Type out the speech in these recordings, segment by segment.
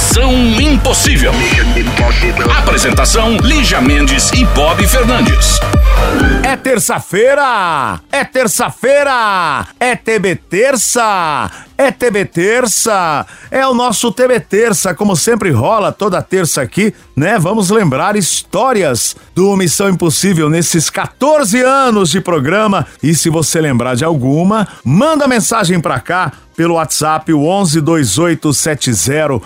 Missão Impossível. Apresentação: Lígia Mendes e Bob Fernandes. É terça-feira! É terça-feira! É TB Terça! É TB Terça! É o nosso TB Terça, como sempre rola toda terça aqui, né? Vamos lembrar histórias do Missão Impossível nesses 14 anos de programa. E se você lembrar de alguma, manda mensagem pra cá pelo WhatsApp, o 11 2870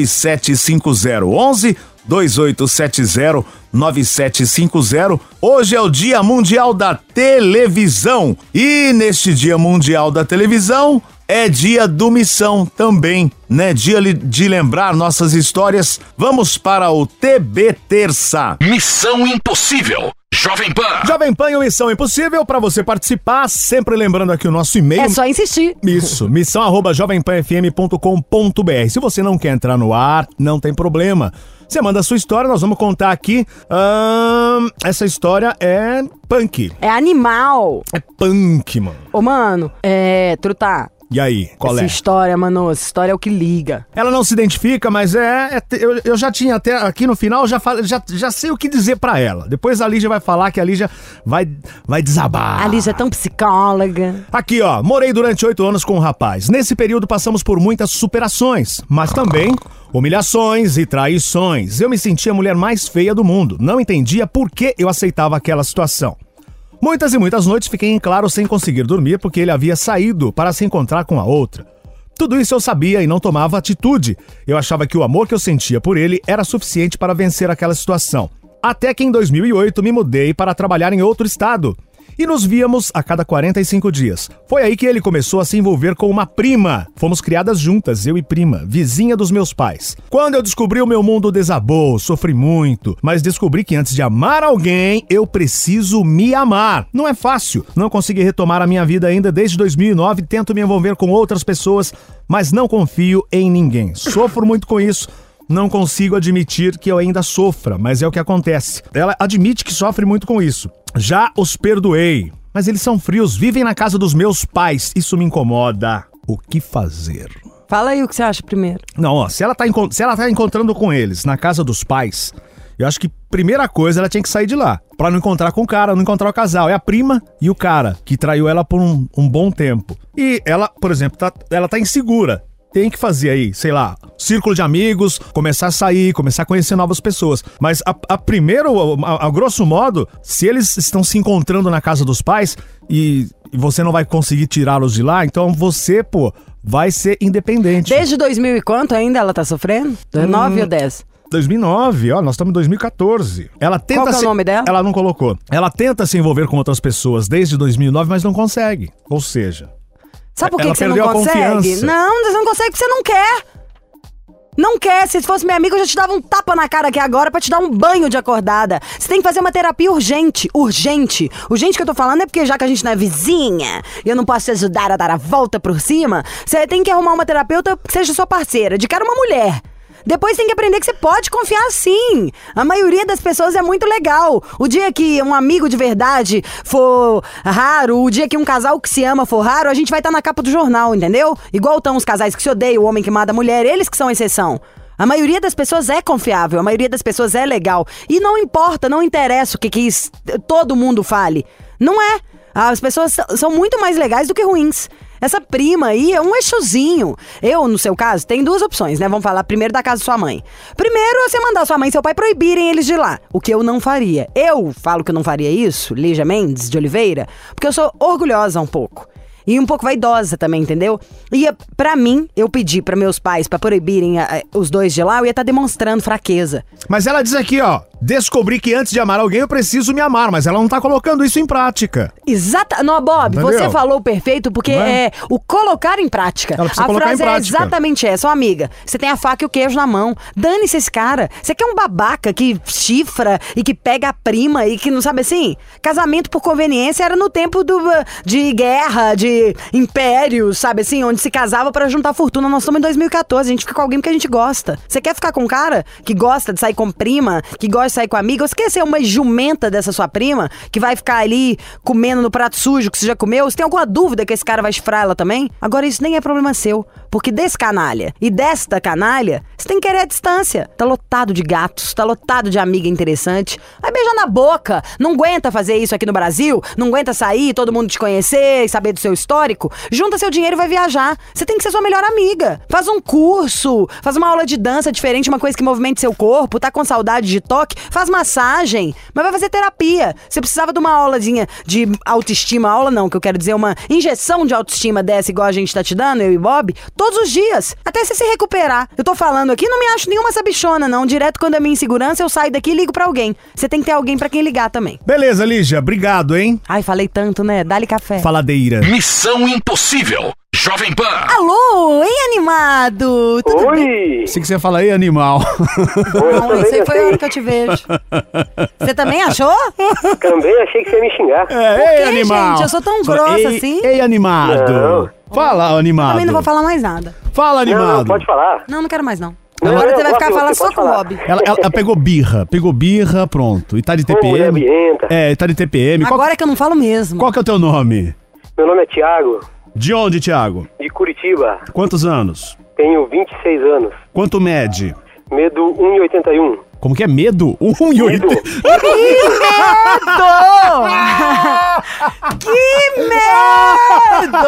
9750. 11 2870 9750. Hoje é o Dia Mundial da Televisão e neste Dia Mundial da Televisão é dia do Missão também, né? Dia de lembrar nossas histórias. Vamos para o TB Terça. Missão Impossível. Jovem Pan. Jovem Pan e o Missão Impossível para você participar, sempre lembrando aqui o nosso e-mail. É só insistir. Isso, missão arroba jovempanfm.com.br. Se você não quer entrar no ar, não tem problema. Você manda a sua história, nós vamos contar aqui. Ahn, essa história é punk. É animal. É punk, mano. Ô, mano, é. Truta. E aí, qual essa é? história, mano, essa história é o que liga. Ela não se identifica, mas é. é eu, eu já tinha até aqui no final, já, fal- já, já sei o que dizer pra ela. Depois a Lígia vai falar que a Lígia vai, vai desabar. A Lígia é tão psicóloga. Aqui, ó, morei durante oito anos com um rapaz. Nesse período passamos por muitas superações, mas também humilhações e traições. Eu me sentia a mulher mais feia do mundo. Não entendia por que eu aceitava aquela situação. Muitas e muitas noites fiquei em claro sem conseguir dormir porque ele havia saído para se encontrar com a outra. Tudo isso eu sabia e não tomava atitude. Eu achava que o amor que eu sentia por ele era suficiente para vencer aquela situação. Até que em 2008 me mudei para trabalhar em outro estado. E nos víamos a cada 45 dias. Foi aí que ele começou a se envolver com uma prima. Fomos criadas juntas, eu e prima, vizinha dos meus pais. Quando eu descobri o meu mundo desabou, sofri muito, mas descobri que antes de amar alguém, eu preciso me amar. Não é fácil. Não consegui retomar a minha vida ainda desde 2009, tento me envolver com outras pessoas, mas não confio em ninguém. Sofro muito com isso. Não consigo admitir que eu ainda sofra, mas é o que acontece. Ela admite que sofre muito com isso. Já os perdoei, mas eles são frios, vivem na casa dos meus pais. Isso me incomoda. O que fazer? Fala aí o que você acha primeiro. Não, ó, se ela tá, se ela tá encontrando com eles na casa dos pais, eu acho que primeira coisa ela tinha que sair de lá. Pra não encontrar com o cara, não encontrar o casal. É a prima e o cara que traiu ela por um, um bom tempo. E ela, por exemplo, tá, ela tá insegura. Tem que fazer aí, sei lá, círculo de amigos, começar a sair, começar a conhecer novas pessoas. Mas a, a primeiro, a, a grosso modo, se eles estão se encontrando na casa dos pais e, você não vai conseguir tirá-los de lá, então você, pô, vai ser independente. Desde 2000 e quanto ainda ela tá sofrendo? Hum. 9 ou 10? 2009, ó, nós estamos em 2014. Ela tenta Qual que é o se- nome dela? Ela não colocou. Ela tenta se envolver com outras pessoas desde 2009, mas não consegue. Ou seja, Sabe por que, que você não consegue? Não, você não consegue porque você não quer. Não quer. Se fosse meu amigo, eu já te dava um tapa na cara aqui agora pra te dar um banho de acordada. Você tem que fazer uma terapia urgente. Urgente. Urgente que eu tô falando é porque já que a gente não é vizinha e eu não posso te ajudar a dar a volta por cima, você tem que arrumar uma terapeuta que seja sua parceira. De cara, uma mulher. Depois tem que aprender que você pode confiar sim. A maioria das pessoas é muito legal. O dia que um amigo de verdade for raro, o dia que um casal que se ama for raro, a gente vai estar na capa do jornal, entendeu? Igual estão os casais que se odeiam, o homem que mata a mulher, eles que são exceção. A maioria das pessoas é confiável, a maioria das pessoas é legal. E não importa, não interessa o que, que todo mundo fale. Não é. As pessoas são muito mais legais do que ruins. Essa prima aí é um eixozinho. Eu, no seu caso, tem duas opções, né? Vamos falar primeiro da casa de sua mãe. Primeiro, você mandar sua mãe e seu pai proibirem eles de lá. O que eu não faria. Eu falo que eu não faria isso, Lígia Mendes de Oliveira, porque eu sou orgulhosa um pouco. E um pouco vaidosa também, entendeu? E eh, pra mim, eu pedi pra meus pais pra proibirem ah, os dois de lá, eu ia estar demonstrando fraqueza. Mas ela diz aqui, ó. Descobri que antes de amar alguém eu preciso me amar, mas ela não tá colocando isso em prática. Exata. Não, Bob, Entendeu? você falou perfeito porque é? é o colocar em prática. Ela precisa a colocar frase em prática. é exatamente essa, ó, amiga. Você tem a faca e o queijo na mão. Dane-se esse cara. Você quer um babaca que chifra e que pega a prima e que não sabe assim? Casamento por conveniência era no tempo do, uh, de guerra, de império, sabe assim? Onde se casava pra juntar fortuna. Nós estamos em 2014, a gente fica com alguém porque a gente gosta. Você quer ficar com um cara que gosta de sair com prima, que gosta de sair com você quer ser uma jumenta dessa sua prima que vai ficar ali comendo no prato sujo que você já comeu? Você tem alguma dúvida que esse cara vai chifrar ela também? Agora, isso nem é problema seu. Porque desse canalha e desta canalha, você tem que querer a distância. Tá lotado de gatos, tá lotado de amiga interessante. Vai beijar na boca. Não aguenta fazer isso aqui no Brasil? Não aguenta sair, todo mundo te conhecer e saber do seu histórico? Junta seu dinheiro e vai viajar. Você tem que ser sua melhor amiga. Faz um curso, faz uma aula de dança diferente, uma coisa que movimente seu corpo, tá com saudade de toque, faz massagem, mas vai fazer terapia. Você precisava de uma aulazinha de autoestima, aula não, que eu quero dizer, uma injeção de autoestima dessa, igual a gente tá te dando, eu e Bob, todos os dias, até você se recuperar. Eu tô falando aqui, não me acho nenhuma sabichona, não. Direto quando é minha insegurança, eu saio daqui e ligo pra alguém. Você tem que ter alguém pra quem ligar também. Beleza, Lígia, obrigado, hein? Ai, falei tanto, né? Dá-lhe café. Faladeira. Missão Impossível. Jovem Pan. Alô, hein, animado? Tudo bem? Oi! Sei que você fala aí, animal. Oi, Não, esse aí foi a hora que eu te vejo. Você também achou? também achei que você ia me xingar. É, ei, quê, animal. gente? Eu sou tão grossa ei, assim? Ei, animado. Não. Fala, animado. Também não vou falar mais nada. Fala, animado. não, pode falar. Não, não quero mais, não. Não, Agora você vai ficar falando só com o. Bob. Ela, ela- ela pegou birra, pegou birra, pronto. E tá de TPM. É, tá de TPM. Qual, Agora é que eu não falo mesmo. qual que é o teu nome? Meu nome é Thiago, De onde, Thiago? de Curitiba. Quantos anos? Tenho 26 anos. Quanto mede? Medo 1,81. Como que é medo? Um e Medo. oito. Que medo!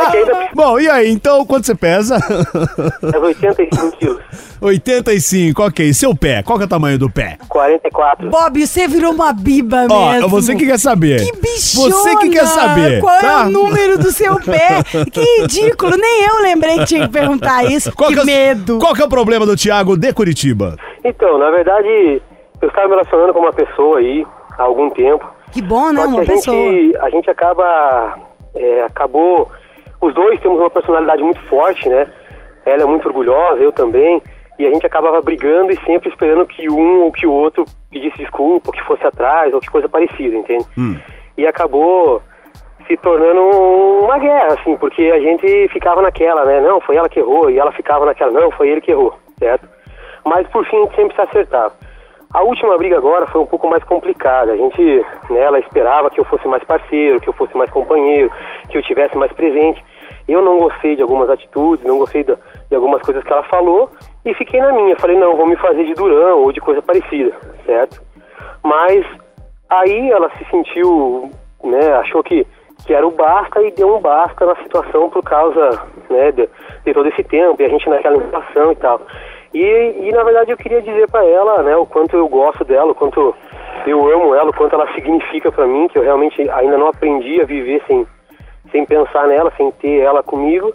É que ainda Bom, e aí, então, quanto você pesa? precisa 85 quilos. 85, ok. Seu pé, qual que é o tamanho do pé? 44. Bob, você virou uma biba Ó, mesmo. você que quer saber. Que bichona! Você que quer saber. Qual tá? é o número do seu pé? Que ridículo, nem eu lembrei que tinha que perguntar isso. Qual que que é o- medo. Qual que é o problema do Thiago de Curitiba? Então, na verdade, eu estava me relacionando com uma pessoa aí há algum tempo. Que bom, né? Só que Uma a pessoa. gente, a gente acaba. é, acabou. Os dois temos uma personalidade muito forte, né? Ela é muito orgulhosa, eu também. E a gente acabava brigando e sempre esperando que um ou que o outro pedisse desculpa, que fosse atrás, ou que coisa parecida, entende? E acabou se tornando uma guerra, assim, porque a gente ficava naquela, né? Não, foi ela que errou, e ela ficava naquela, não, foi ele que errou, certo? Mas por fim a gente sempre se acertava. A última briga agora foi um pouco mais complicada. A gente, né, ela esperava que eu fosse mais parceiro, que eu fosse mais companheiro, que eu tivesse mais presente. Eu não gostei de algumas atitudes, não gostei da- de algumas coisas que ela falou e fiquei na minha. Falei, não, vou me fazer de durão ou de coisa parecida, certo? Mas aí ela se sentiu, né, achou que, que era o basta e deu um basta na situação por causa, né, de, de todo esse tempo e a gente naquela situação e tal. E, e na verdade eu queria dizer pra ela, né, o quanto eu gosto dela, o quanto eu amo ela, o quanto ela significa pra mim, que eu realmente ainda não aprendi a viver sem, sem pensar nela, sem ter ela comigo.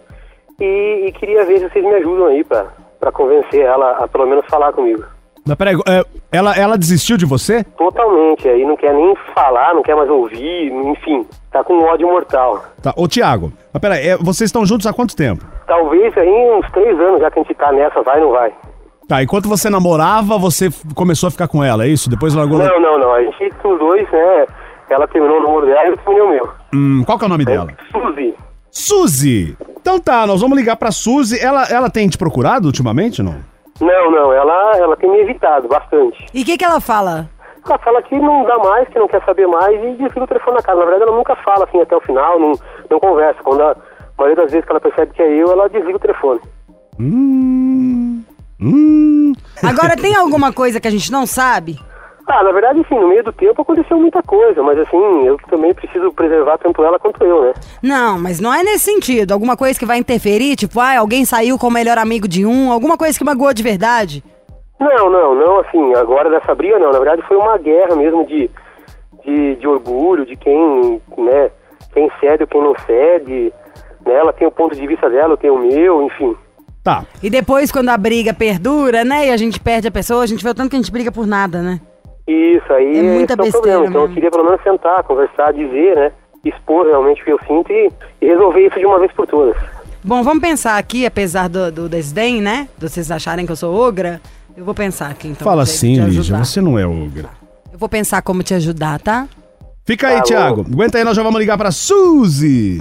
E, e queria ver se vocês me ajudam aí pra, pra convencer ela a pelo menos falar comigo. Mas peraí, é, ela, ela desistiu de você? Totalmente, aí não quer nem falar, não quer mais ouvir, enfim, tá com ódio mortal. Tá. Ô, Thiago, mas peraí, é, vocês estão juntos há quanto tempo? Talvez aí uns três anos já que a gente tá nessa, vai ou não vai? Tá, enquanto você namorava, você começou a ficar com ela, é isso? Depois largou... Não, não, não, a gente, os dois, né, ela terminou o número dela e eu terminei o meu. Hum, qual que é o nome dela? Suzy, Suzy! Então tá, nós vamos ligar pra Suzy. Ela, ela tem te procurado ultimamente, não? não, não, ela, ela tem me evitado bastante. E o que, que ela fala? Ela fala que não dá mais, que não quer saber mais e desliga o telefone na casa. Na verdade, ela nunca fala assim até o final, não, não conversa. Quando a, a maioria das vezes que ela percebe que é eu, ela desliga o telefone. Hum. Hum. Agora tem alguma coisa que a gente não sabe? Ah, na verdade, sim, no meio do tempo aconteceu muita coisa, mas assim, eu também preciso preservar tanto ela quanto eu, né? Não, mas não é nesse sentido. Alguma coisa que vai interferir, tipo, ah, alguém saiu com o melhor amigo de um, alguma coisa que magoou de verdade. Não, não, não, assim, agora dessa briga não. Na verdade foi uma guerra mesmo de, de, de orgulho, de quem, né, quem cede ou quem não cede. Né? Ela tem o ponto de vista dela, eu tenho o meu, enfim. Tá. E depois, quando a briga perdura, né, e a gente perde a pessoa, a gente vê o tanto que a gente briga por nada, né? Isso aí É muita esse é o besteira problema. Então eu queria pelo menos sentar, conversar, dizer, né? Expor realmente o que eu sinto e, e resolver isso de uma vez por todas. Bom, vamos pensar aqui, apesar do, do desdém, né? De vocês acharem que eu sou ogra, eu vou pensar aqui então. Fala assim, Lígia, você não é ogra. Eu vou pensar como te ajudar, tá? Fica aí, Alô? Thiago. Aguenta aí, nós já vamos ligar pra Suzy.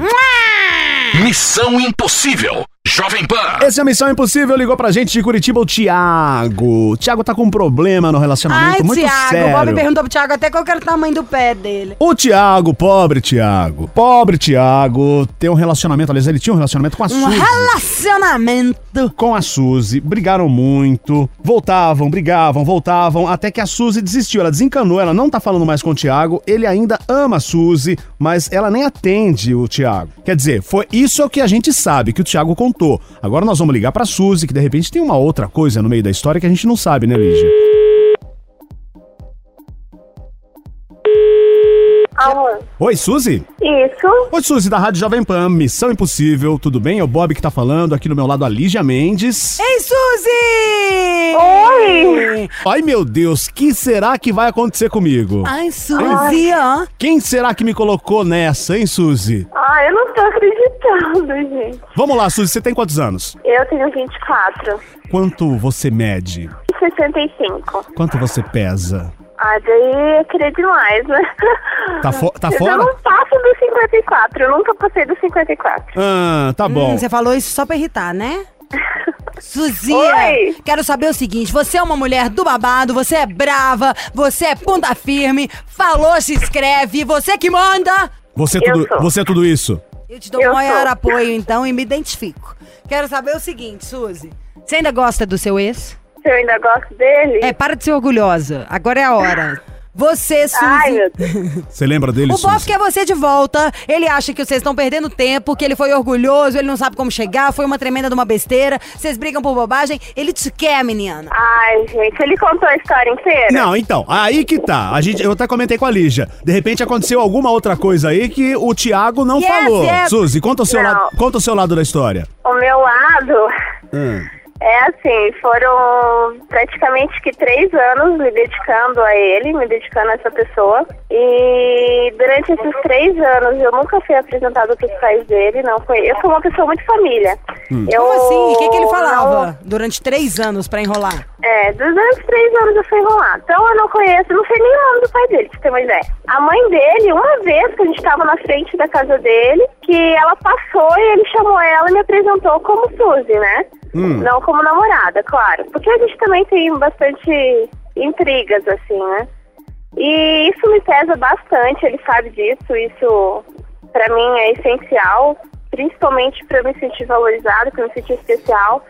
Missão Impossível. Jovem Pan. Esse é a Missão Impossível, ligou pra gente de Curitiba o Thiago. O Thiago tá com um problema no relacionamento Ai, muito Thiago, sério. o Bob perguntou pro Thiago até qual era o tamanho do pé dele. O Thiago, pobre Thiago, pobre Thiago, tem um relacionamento, aliás, ele tinha um relacionamento com a Um Suzy. relacionamento. Com a Suzy, brigaram muito, voltavam, brigavam, voltavam, até que a Suzy desistiu, ela desencanou, ela não tá falando mais com o Thiago, ele ainda ama a Suzy, mas ela nem atende o Thiago. Quer dizer, foi isso é o que a gente sabe, que o Thiago contou. Agora nós vamos ligar pra Suzy, que de repente tem uma outra coisa no meio da história que a gente não sabe, né, Lígia? Oi, Suzy? Isso? Oi, Suzy, da Rádio Jovem Pan, Missão Impossível, tudo bem? É o Bob que tá falando, aqui no meu lado a Lígia Mendes. Ei, Suzy! Oi! Ai, meu Deus, que será que vai acontecer comigo? Ai, Suzy, ó. Quem será que me colocou nessa, hein, Suzy? Ah, eu não tô acreditando, gente. Vamos lá, Suzy, você tem quantos anos? Eu tenho 24. Quanto você mede? 65. Quanto você pesa? Ah, daí é querer demais, né? Tá fo- tá Eu fora? não passo dos 54. Eu nunca passei dos 54. Ah, tá bom. Hum, você falou isso só pra irritar, né? Suzia, Oi. quero saber o seguinte: você é uma mulher do babado, você é brava, você é ponta firme, falou, se inscreve, você que manda. Você é Eu tudo, você é tudo isso. Eu te dou Eu o maior sou. apoio, então, e me identifico. Quero saber o seguinte, Suzy: você ainda gosta do seu ex? Se eu ainda gosto dele? É, para de ser orgulhosa. Agora é a hora. Você, Suzy. Ai, meu Deus. Você lembra dele, O Bob Suzy? quer você de volta. Ele acha que vocês estão perdendo tempo, que ele foi orgulhoso, ele não sabe como chegar, foi uma tremenda de uma besteira. Vocês brigam por bobagem. Ele te quer, menina. Ai, gente, ele contou a história inteira? Não, então, aí que tá. A gente, eu até comentei com a Lígia. De repente aconteceu alguma outra coisa aí que o Thiago não Yes, falou. yes. Suzy, conta o, seu Não. lado, conta o seu lado da história. O meu lado Hum. É assim, foram praticamente que três anos me dedicando a ele, me dedicando a essa pessoa. E durante esses três anos eu nunca fui apresentada para os pais dele, não foi. Eu sou uma pessoa muito família. Eu Como assim? O que, que ele não- falava durante três anos pra enrolar? É, durante três anos eu fui enrolar. Então eu não conheço, não sei nem o nome do pai dele, pra você ter uma ideia. A mãe dele, uma vez que a gente tava na frente da casa dele, que ela passou e ele chamou ela e me apresentou como Suzy, né? Não como namorada, claro. Porque a gente também tem bastante intrigas, assim, né? E isso me pesa bastante, ele sabe disso, isso pra mim é essencial, principalmente eu me sentir valorizada, pra eu me sentir especial.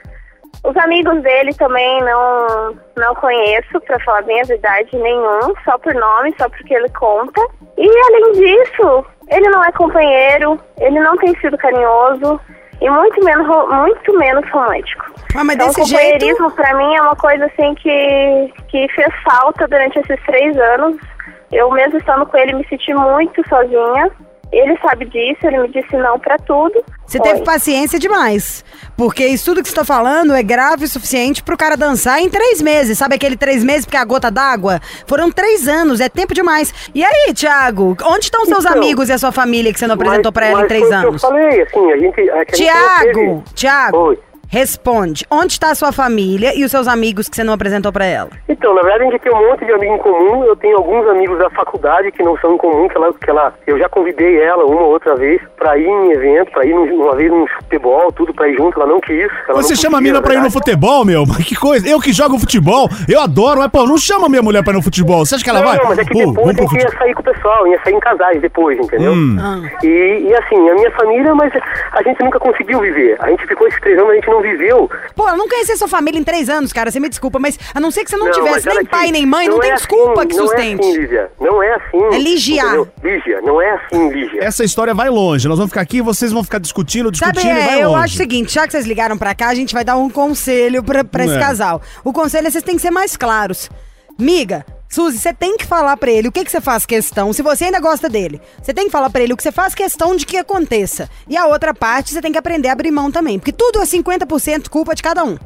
Os amigos dele também não, não conheço, pra falar bem a verdade, nenhum, só por nome, só porque ele conta. E além disso, ele não é companheiro, ele não tem sido carinhoso e muito menos, muito menos romântico. Ah, mas Então, desse o jeito. companheirismo pra mim é uma coisa assim que, que fez falta durante esses três anos. Eu mesmo estando com ele me senti muito sozinha. Ele sabe disso, ele me disse não pra tudo. Você teve paciência demais. Porque isso tudo que você tá falando é grave o suficiente pro cara dançar em três meses. Sabe aquele três meses porque é a gota d'água? Foram três anos, é tempo demais. E aí, Thiago, onde estão seus Então, amigos e a sua família que você não apresentou pra ela em três anos? Eu falei, assim, a gente. Tiago, Tiago, Oi. Responde. Onde está a sua família e os seus amigos que você não apresentou pra ela? Então, na verdade, a gente tem um monte de amigo em comum. Eu tenho alguns amigos da faculdade que não são em comum, que ela, que ela eu já convidei ela uma ou outra vez pra ir em evento, pra ir uma vez num futebol, tudo pra ir junto. Ela não quis. ela Você não chama a mina pra ir no futebol, meu? Mas que coisa. Eu que jogo futebol, eu adoro, mas pô, não chama minha mulher pra ir no futebol. Você acha que ela não, vai? mas é que Pô, depois ia sair com o pessoal, ia sair em casais depois, entendeu? Hum. E, e assim, a minha família, mas a gente nunca conseguiu viver. A gente ficou esses três anos, a gente não viveu. Pô, eu não conheci sua família em três anos, cara. Você me desculpa, mas a não ser que você não, mas tivesse nem aqui, pai nem mãe, não, tem é desculpa assim, que não sustente. É assim, Lígia. Não é assim. É entendeu? Lígia, não é assim, Lígia. Essa história vai longe. Nós vamos ficar aqui e vocês vão ficar discutindo, Sabe, discutindo e vai é, eu longe. acho o seguinte, já que vocês ligaram pra cá, a gente vai dar um conselho pra, pra esse É. casal. O conselho é vocês têm que ser mais claros. Miga, Suzy, você tem que falar pra ele o que, que você faz questão, se você ainda gosta dele. Você tem que falar pra ele o que você faz questão de que aconteça. E a outra parte, você tem que aprender a abrir mão também. Porque tudo é 50% culpa de cada um.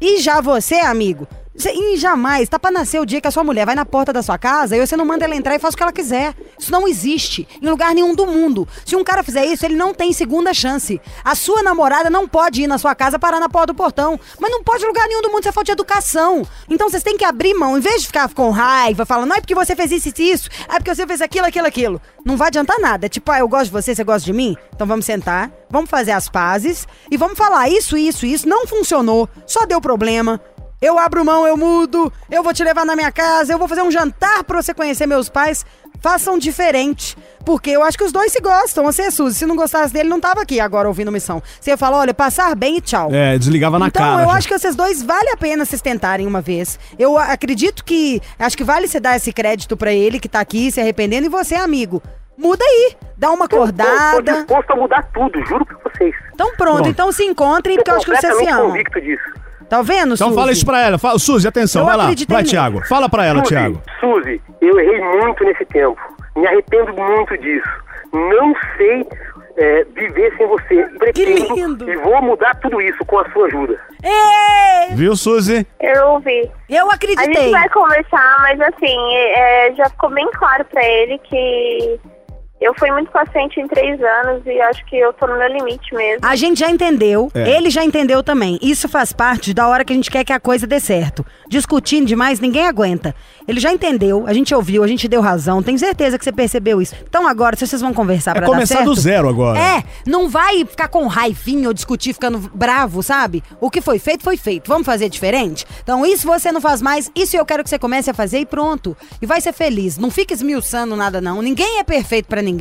E já você, amigo, E jamais, tá pra nascer o dia que a sua mulher vai na porta da sua casa e você não manda ela entrar e faz o que ela quiser. Isso não existe em lugar nenhum do mundo. Se um cara fizer isso, ele não tem segunda chance. A sua namorada não pode ir na sua casa parar na porta do portão. Mas não pode em lugar nenhum do mundo, isso é falta de educação. Então vocês têm que abrir mão, em vez de ficar com raiva, falando, não é porque você fez isso e isso, é porque você fez aquilo, aquilo, aquilo. Não vai adiantar nada. É tipo, ah, eu gosto de você, você gosta de mim? Então vamos sentar, vamos fazer as pazes e vamos falar isso, isso, isso. Não funcionou, só deu problema. Eu abro mão, eu mudo, eu vou te levar na minha casa, eu vou fazer um jantar pra você conhecer meus pais. Façam diferente. Porque eu acho que os dois se gostam. Você, Suzy, se não gostasse dele, não tava aqui agora ouvindo missão. Você ia falar, olha, passar bem e tchau. É, desligava na então, cara. eu já. acho que vocês dois vale a pena vocês tentarem uma vez. Eu acredito que. Acho que vale você dar esse crédito pra ele que tá aqui se arrependendo e você, amigo. Muda aí. Dá uma Eu tô acordada. disposto a mudar tudo, juro pra vocês. Então pronto, Pronto. então se encontrem, porque eu acho que vocês se amam. convicto disso. Tá vendo, Então Suzy? fala isso pra ela. Fala, Suzy, atenção, Eu vai lá. Vai, nele. Thiago. Fala pra ela, Suzy, Thiago. Suzy, eu errei muito nesse tempo. Me arrependo muito disso. Não sei é, viver sem você. Pretendo lindo. e vou mudar tudo isso com a sua ajuda. Viu, Suzy? Eu ouvi. Eu A acreditei. gente vai conversar, mas assim, é, já ficou bem claro pra ele que eu fui muito paciente em três anos e acho que eu tô no meu limite mesmo. A gente já entendeu, É. ele já entendeu também. Isso faz parte da hora que a gente quer que a coisa dê certo. Discutindo demais, ninguém aguenta. Ele já entendeu, a gente ouviu, a gente deu razão. Tenho certeza que você percebeu isso. Então agora, se vocês vão conversar É pra começar dar certo... do zero agora. É, não vai ficar com raivinha ou discutir ficando bravo, sabe? O que foi feito, foi feito. Vamos fazer diferente? Então isso você não faz mais, isso eu quero que você comece a fazer e pronto. E vai ser feliz. Não fica esmiuçando nada não. Ninguém é perfeito pra ninguém.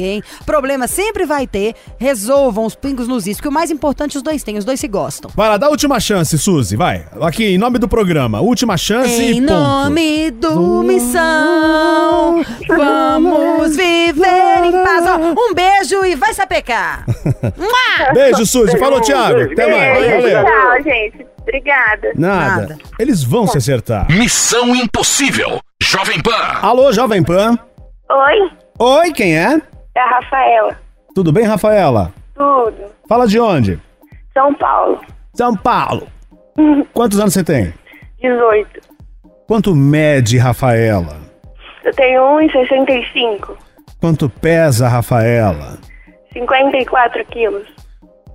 Problema sempre vai ter. Resolvam os pingos nos is, porque o mais importante os dois têm, os dois se gostam. Vai lá, dá a última chance, Suzy. Vai. Aqui, em nome do programa. Última chance e Em ponto. nome do Missão, vamos viver em paz. Ó, um beijo e vai sapecar. Beijo, Suzy. Falou, Thiago. Até mais. beijo. Valeu. Tchau, gente. Obrigada. Nada. Nada. Eles vão se acertar. Missão Impossível. Jovem Pan. Alô, Jovem Pan. Oi, Oi, quem é? É a Rafaela. Tudo bem, Rafaela? Tudo. Fala de onde? São Paulo. São Paulo. Quantos anos você tem? 18. Quanto mede, Rafaela? Eu tenho 1,65. Quanto pesa, Rafaela? 54 quilos.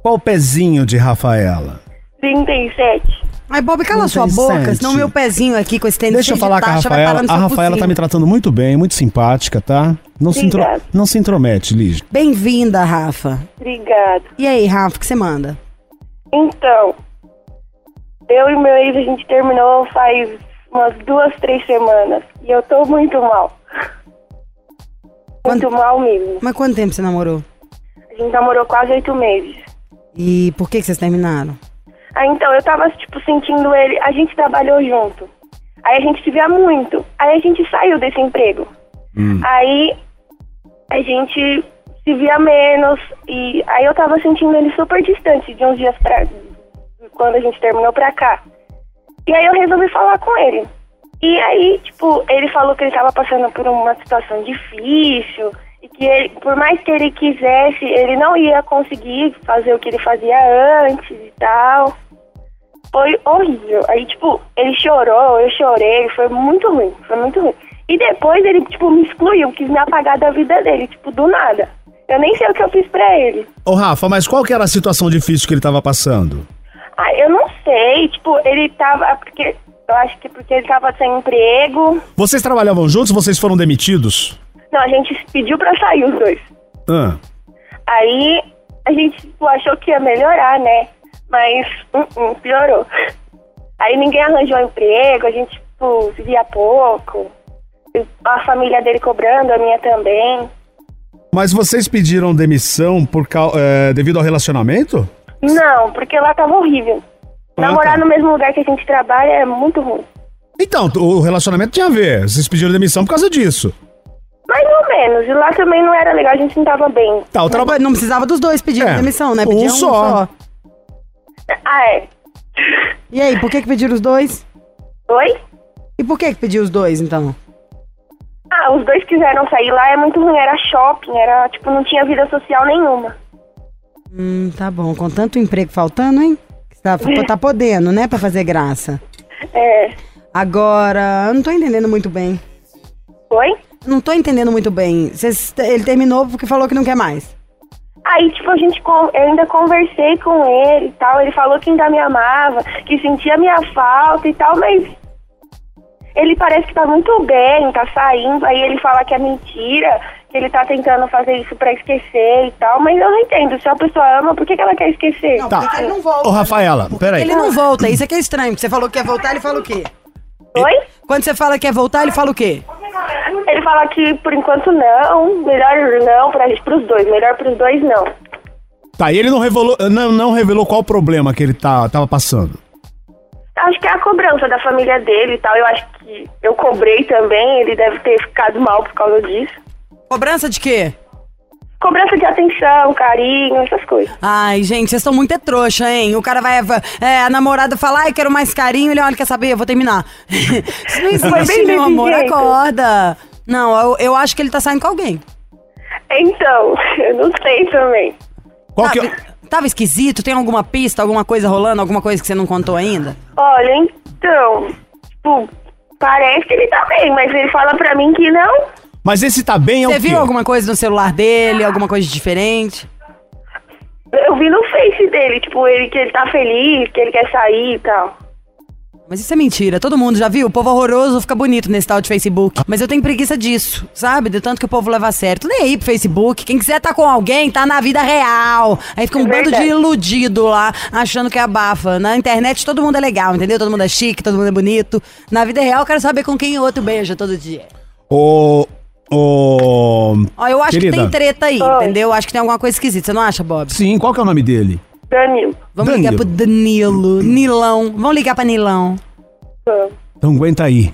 Qual o pezinho de Rafaela? 37. Ai, Bob, cala sua boca, senão meu pezinho aqui com esse tênis Deixa eu falar de com a Rafaela. A Rafaela tá me tratando muito bem, muito simpática, tá? Não se, não se intromete, Lígia. Bem-vinda, Rafa. Obrigada. E aí, Rafa, o que você manda? Então, eu e meu ex a gente terminou faz umas duas, três semanas. E eu tô muito mal. Muito Quanto- mal mesmo. Mas quanto tempo você namorou? A gente namorou quase oito meses. E por que, que vocês terminaram? Aí então, eu tava, tipo, sentindo ele. A gente trabalhou junto. Aí a gente se via muito. Aí a gente saiu desse emprego. Aí a gente se via menos. E aí eu tava sentindo ele super distante de uns dias pra. Quando a gente terminou pra cá. E aí eu resolvi falar com ele. E aí, tipo, ele falou que ele tava passando por uma situação difícil. E que ele, por mais que ele quisesse, ele não ia conseguir fazer o que ele fazia antes e tal. Foi horrível. Aí, tipo, ele chorou, eu chorei, foi muito ruim, foi muito ruim. E depois ele, tipo, me excluiu, quis me apagar da vida dele, tipo, do nada. Eu nem sei o que eu fiz pra ele. Ô, Rafa, mas qual que era a situação difícil que ele tava passando? Ah, eu não sei, tipo, ele tava. Porque, eu acho que porque ele tava sem emprego. Vocês trabalhavam juntos? Vocês foram demitidos? Não, a gente pediu pra sair os dois. Ah. Aí a gente tipo, achou que ia melhorar, né? Mas hum, hum, piorou. Aí ninguém arranjou emprego, a gente tipo, se via pouco. A família dele cobrando, a minha também. Mas vocês pediram demissão por é, devido ao relacionamento? Não, porque lá tava horrível. Ah, Namorar tá. no mesmo lugar que a gente trabalha é muito ruim. Então, o relacionamento tinha a ver. Vocês pediram demissão por causa disso. Mais ou menos. E lá também não era legal, a gente não tava bem. Tá, o trabalho. Não precisava dos dois pedirem É, demissão, né? um Pedia um só. só. Ah, é. E aí, por que, que pediram os dois? Oi? E por que, que pediu os dois, então? Ah, os dois quiseram sair lá, é muito ruim. Era shopping, era, tipo, não tinha vida social nenhuma. Hum, tá bom. Com tanto emprego faltando, hein? Tá, tá podendo, né, pra fazer graça. É. Agora, eu não tô entendendo muito bem. Oi? Não tô entendendo muito bem. Cês- ele terminou porque falou que não quer mais. Aí, tipo, a gente, eu ainda conversei com ele e tal, ele falou que ainda me amava, que sentia minha falta e tal, mas ele parece que tá muito bem, tá saindo, aí ele fala que é mentira, que ele tá tentando fazer isso pra esquecer e tal, mas eu não entendo, se a pessoa ama, por que, que ela quer esquecer? Não, Tá. ele não volta. Ô, Rafaela, peraí. Ele não volta, isso é que é estranho. porque Você falou que quer voltar, ele fala o quê? Oi? Quando você fala que quer voltar, ele fala o quê? Ele fala que por enquanto não, melhor não pra, pros dois, melhor pros dois não. Tá, e ele não revelou, não, não revelou qual o problema que ele tá, tava passando. Acho que é a cobrança da família dele e tal. Eu acho que eu cobrei também, ele deve ter ficado mal por causa disso. Cobrança de quê? Cobrança de atenção, carinho, essas coisas. Ai, gente, vocês estão muito é trouxa, hein? O cara vai. é, a namorada fala, ai, quero mais carinho. Ele, olha, quer saber? Eu vou terminar. Isso não Foi existe, meu amor. jeito. Acorda. Não, eu, eu acho que ele tá saindo com alguém. Então, eu não sei também. Qual que é... Tava, tava esquisito? Tem alguma pista, alguma coisa rolando, alguma coisa que você não contou ainda? Olha, então, tipo, parece que ele tá bem, mas ele fala pra mim que não. Mas esse tá bem é o Você quê? viu alguma coisa no celular dele, alguma coisa diferente? Eu vi no Face dele, tipo, ele que ele tá feliz, que ele quer sair e tal. Mas isso é mentira, todo mundo já viu? O povo horroroso fica bonito nesse tal de Facebook. Mas eu tenho preguiça disso, sabe? De tanto que o povo leva a sério. Tô nem aí pro Facebook. Quem quiser tá com alguém, tá na vida real. Aí fica um É bando de iludido lá, achando que abafa. Na internet todo mundo é legal, entendeu? Todo mundo é chique, todo mundo é bonito. Na vida real eu quero saber com quem o outro beija todo dia. Ô. Ô. Ó, eu acho Querida. que tem treta aí, Oi. entendeu? Acho que tem alguma coisa esquisita, você não acha, Bob? Sim, qual que é o nome dele? Danilo. Vamos Danilo. ligar pro Danilo, Nilão. Vamos ligar pra Nilão. Então aguenta aí.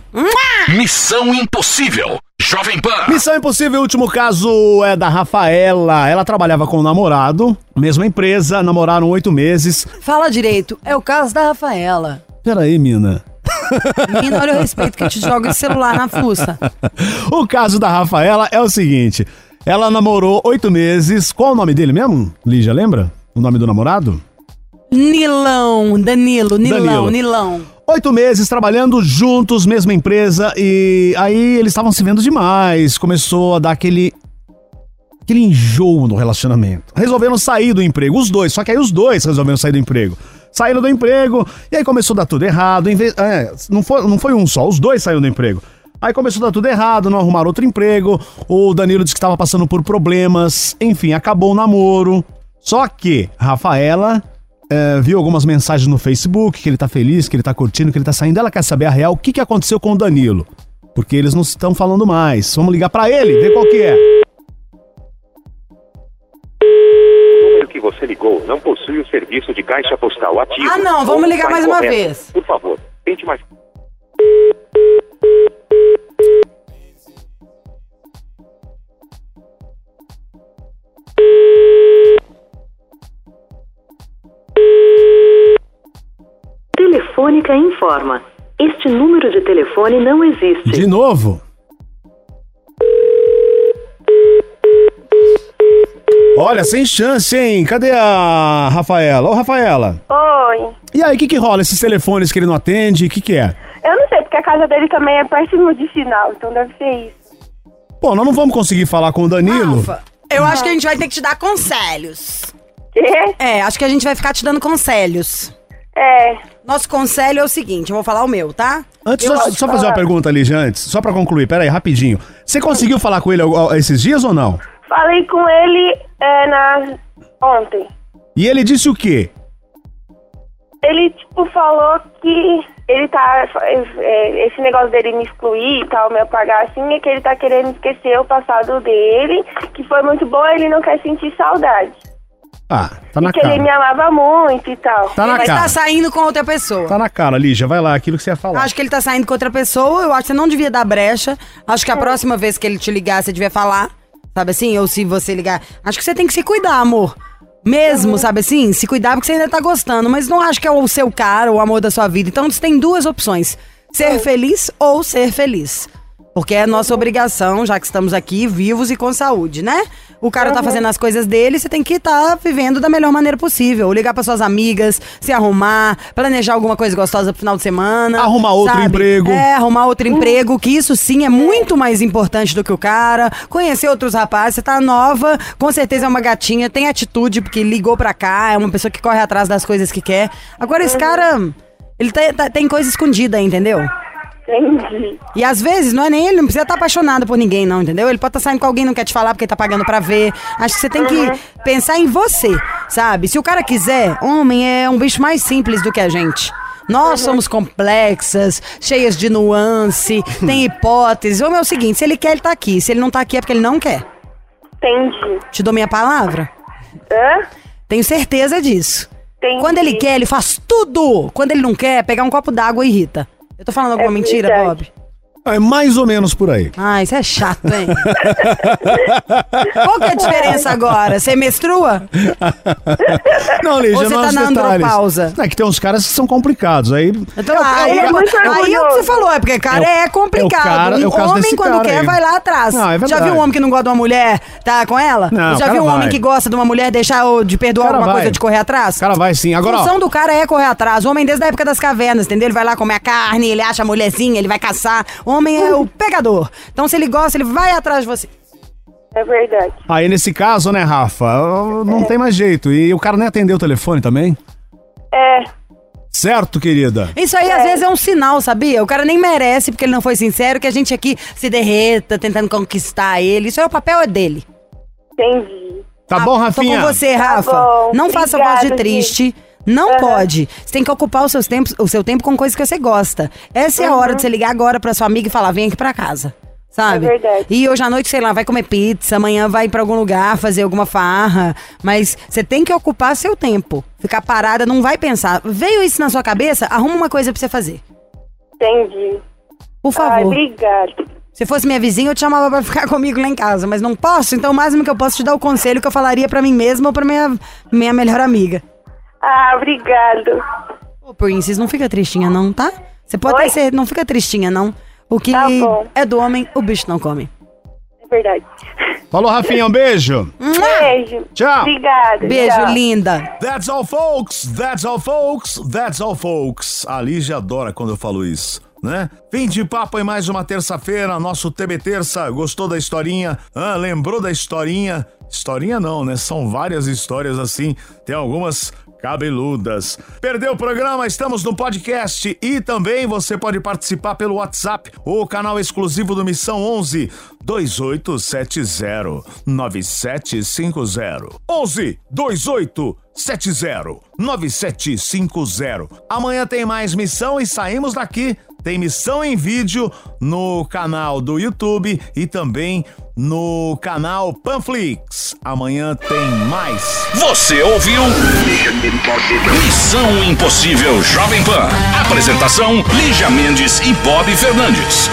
Missão Impossível. Jovem Pan. Missão Impossível, o último caso é da Rafaela. Ela trabalhava com o namorado, mesma empresa, namoraram oito meses. Fala direito, é o caso da Rafaela. Peraí, mina. Menina, olha o respeito que te joga esse celular na fuça. O caso da Rafaela é o seguinte: ela namorou oito meses. Qual o nome dele mesmo? Lígia, lembra? O nome do namorado? Nilão, Danilo, Nilão, Danilo. Nilão. Oito meses trabalhando juntos, mesma empresa, e aí eles estavam se vendo demais. Começou a dar aquele. aquele enjoo no relacionamento. Resolveram sair do emprego, os dois, só que aí os dois resolveram sair do emprego. Saíram do emprego, e aí começou a dar tudo errado. vez- é, não, foi, não foi um só, os dois saíram do emprego. Aí começou a dar tudo errado, não arrumaram outro emprego. O Danilo disse que estava passando por problemas. Enfim, acabou o namoro. Só que Rafaela é, viu algumas mensagens no Facebook que ele tá feliz, que ele tá curtindo, que ele tá saindo. Ela quer saber a real, o que, que aconteceu com o Danilo. Porque eles não estão falando mais. Vamos ligar pra ele, ver qual que é. O número que você ligou não possui o serviço de caixa postal ativo. Ah, não, vamos ligar mais uma vez. Por favor, tente mais. Informa. Este número de telefone não existe. De novo. Olha, sem chance, hein? Cadê a Rafaela? Ô, Rafaela. Oi. E aí, o que que rola? Esses telefones que ele não atende, o que que é? Eu não sei, porque a casa dele também é péssimo de sinal, então deve ser isso. Pô, nós não vamos conseguir falar com o Danilo. Rafa, eu acho que a gente vai ter que te dar conselhos. Quê? É, acho que a gente vai ficar te dando conselhos. É. Nosso conselho é o seguinte, eu vou falar o meu, tá? Antes, Eu só, só fazer uma pergunta ali, antes. Só pra concluir, pera aí, rapidinho. Você conseguiu falar com ele esses dias ou não? Falei com ele é, na... ontem. E ele disse o quê? Ele, tipo, falou que ele tá. é, esse negócio dele me excluir e tal, me apagar assim, é que ele tá querendo esquecer o passado dele, que foi muito bom, ele não quer sentir saudade. Ah, tá na que ele me cara. amava muito e tal. Tá na Mas cara. tá saindo com outra pessoa. Tá na cara, Lígia. Vai lá, aquilo que você ia falar. Acho que ele tá saindo com outra pessoa, eu acho que você não devia dar brecha. Acho que a próxima vez que ele te ligar, você devia falar. Sabe assim? Ou se você ligar. Acho que você tem que se cuidar, amor. Mesmo, sabe assim? Se cuidar porque você ainda tá gostando. Mas não acho que é o seu cara, o amor da sua vida. Então você tem duas opções: ser feliz ou ser feliz. Porque é nossa obrigação, já que estamos aqui vivos e com saúde, né? O cara tá fazendo as coisas dele, você tem que estar vivendo da melhor maneira possível. Ligar para suas amigas, se arrumar, planejar alguma coisa gostosa pro final de semana. Arrumar outro sabe? emprego. É, arrumar outro emprego, que isso sim é muito mais importante do que o cara. Conhecer outros rapazes, você tá nova, com certeza é uma gatinha, tem atitude, porque ligou pra cá, é uma pessoa que corre atrás das coisas que quer. Agora esse cara, ele tá- tá- tem coisa escondida, entendeu? Entendi. E às vezes não é nem ele, não precisa estar apaixonado por ninguém, não, entendeu? Ele pode estar saindo com alguém e não quer te falar porque tá pagando pra ver. Acho que você tem que pensar em você, sabe? Se o cara quiser, homem é um bicho mais simples do que a gente. Nós somos complexas, cheias de nuance, tem hipótese. Homem é o seguinte: se ele quer, ele tá aqui. Se ele não tá aqui, é porque ele não quer. Entendi. Te dou minha palavra? Hã? Tenho certeza disso. Entendi. Quando ele quer, ele faz tudo. Quando ele não quer, pegar um copo d'água irrita. Eu tô falando alguma É mentira. Bob? É mais ou menos por aí. Ah, isso é chato, hein? Qual que é a diferença agora? Você menstrua? Não, Lígia, Ou você não tá na detalhes. andropausa? É que tem uns caras que são complicados. Aí. Então, aí, ele é muito aí é o que você falou, é porque cara É o- é, complicado. é o cara- é o caso homem, quando cara quer, aí. vai lá atrás. Não, é Já viu um homem que não gosta de uma mulher, tá com ela? Não, o Já viu um homem vai. que gosta de uma mulher deixar o- de perdoar O alguma vai. coisa de correr atrás? O cara vai sim. Agora, a ó. função do cara é correr atrás. O homem desde a época das cavernas, entendeu? Ele vai lá comer a carne, ele acha a mulherzinha, ele vai caçar. O homem é o pegador. Então, se ele gosta, ele vai atrás de você. É verdade. Aí nesse caso, né, Rafa, não tem mais jeito. E o cara nem atendeu o telefone também. É. Certo, querida? Isso aí, às vezes, é um sinal, sabia? O cara nem merece, porque ele não foi sincero, que a gente aqui se derreta tentando conquistar ele. Isso aí, o papel é dele. Entendi. Tá bom, Rafinha? Tô com você, Rafa. bom. Não faça voz de triste. Não pode. Você tem que ocupar os seus tempos, o seu tempo com coisas que você gosta. Essa é a hora de você ligar agora pra sua amiga e falar: vem aqui pra casa. Sabe? É verdade. E hoje à noite, sei lá, vai comer pizza, amanhã vai pra algum lugar fazer alguma farra. Mas você tem que ocupar seu tempo. Ficar parada, não vai pensar. Veio isso na sua cabeça? Arruma uma coisa pra você fazer. Entendi. Por favor. obrigado. Se fosse minha vizinha, eu te chamava pra ficar comigo lá em casa. Mas não posso, então o máximo que eu posso te dar o conselho que eu falaria pra mim mesma ou pra minha, minha melhor amiga. Ah, obrigado. Ô, Princess, não fica tristinha não, tá? Você pode Oi? até ser, não fica tristinha não. O que Tá é do homem, o bicho não come. É verdade. Falou, Rafinha, um beijo. Beijo. Tchau. Obrigada. Beijo, tchau. linda. That's all, folks. That's all, folks. That's all, folks. A Lígia adora quando eu falo isso. Né? Fim de papo em mais uma terça-feira, nosso TB Terça. Gostou da historinha? Ah, lembrou da historinha? Historinha não, né? São várias histórias assim. Tem algumas cabeludas. Perdeu o programa? Estamos no podcast e também você pode participar pelo WhatsApp, o canal exclusivo do Missão 11 2870 9750. 11 2870 9750. Amanhã tem mais missão e saímos daqui. Tem missão em vídeo no canal do YouTube e também no canal Panflix. Amanhã tem mais. Você ouviu? Missão Impossível Jovem Pan. Apresentação: Lígia Mendes e Bob Fernandes.